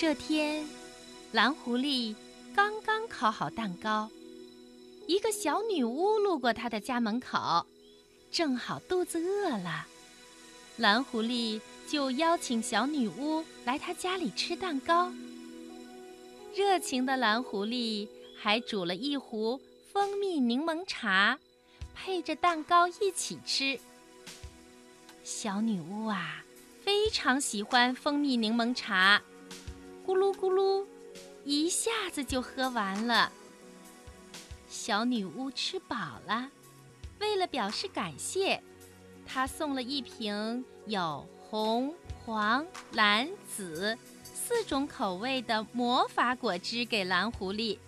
这天，蓝狐狸刚刚烤好蛋糕，一个小女巫路过他的家门口，正好肚子饿了。蓝狐狸就邀请小女巫来他家里吃蛋糕。热情的蓝狐狸还煮了一壶蜂蜜柠檬茶，配着蛋糕一起吃。小女巫啊，非常喜欢蜂蜜柠檬茶。咕噜咕噜，一下子就喝完了。小女巫吃饱了，为了表示感谢，她送了一瓶有红、黄、蓝、紫四种口味的魔法果汁给蓝狐狸。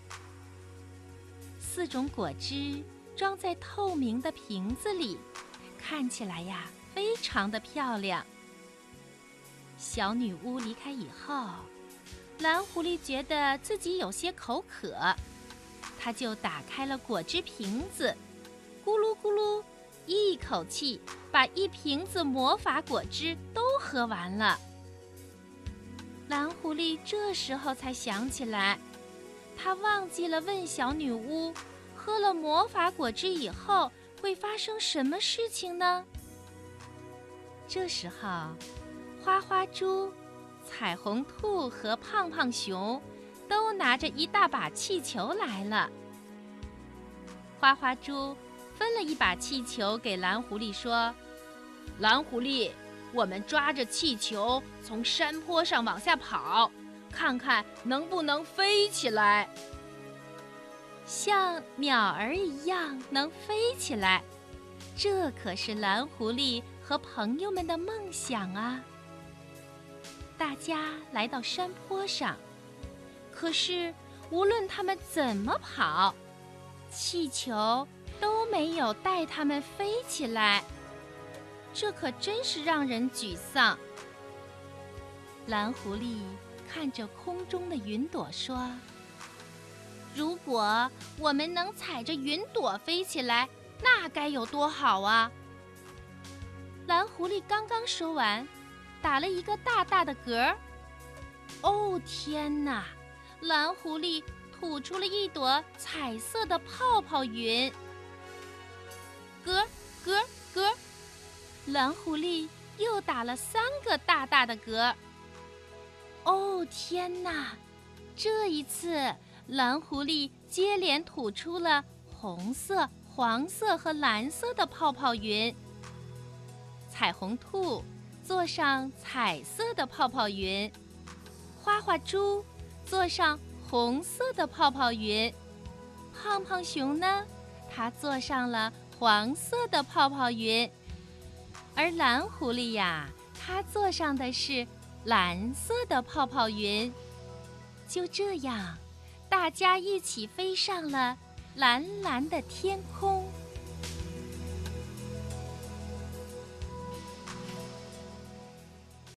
四种果汁装在透明的瓶子里，看起来呀，非常的漂亮。小女巫离开以后。蓝狐狸觉得自己有些口渴，他就打开了果汁瓶子，咕噜咕噜，一口气把一瓶子魔法果汁都喝完了。蓝狐狸这时候才想起来，他忘记了问小女巫，喝了魔法果汁以后会发生什么事情呢？这时候，花花猪。彩虹兔和胖胖熊都拿着一大把气球来了。花花猪分了一把气球给蓝狐狸，说：“蓝狐狸，我们抓着气球从山坡上往下跑，看看能不能飞起来，像鸟儿一样能飞起来。这可是蓝狐狸和朋友们的梦想啊！”大家来到山坡上，可是无论他们怎么跑，气球都没有带他们飞起来。这可真是让人沮丧。蓝狐狸看着空中的云朵说：“如果我们能踩着云朵飞起来，那该有多好啊！”蓝狐狸刚刚说完。打了一个大大的嗝。哦天哪！蓝狐狸吐出了一朵彩色的泡泡云。嗝嗝嗝！蓝狐狸又打了三个大大的嗝。哦天哪！这一次，蓝狐狸接连吐出了红色、黄色和蓝色的泡泡云。彩虹兔。坐上彩色的泡泡云，花花猪坐上红色的泡泡云，胖胖熊呢，它坐上了黄色的泡泡云，而蓝狐狸呀，它坐上的是蓝色的泡泡云。就这样，大家一起飞上了蓝蓝的天空。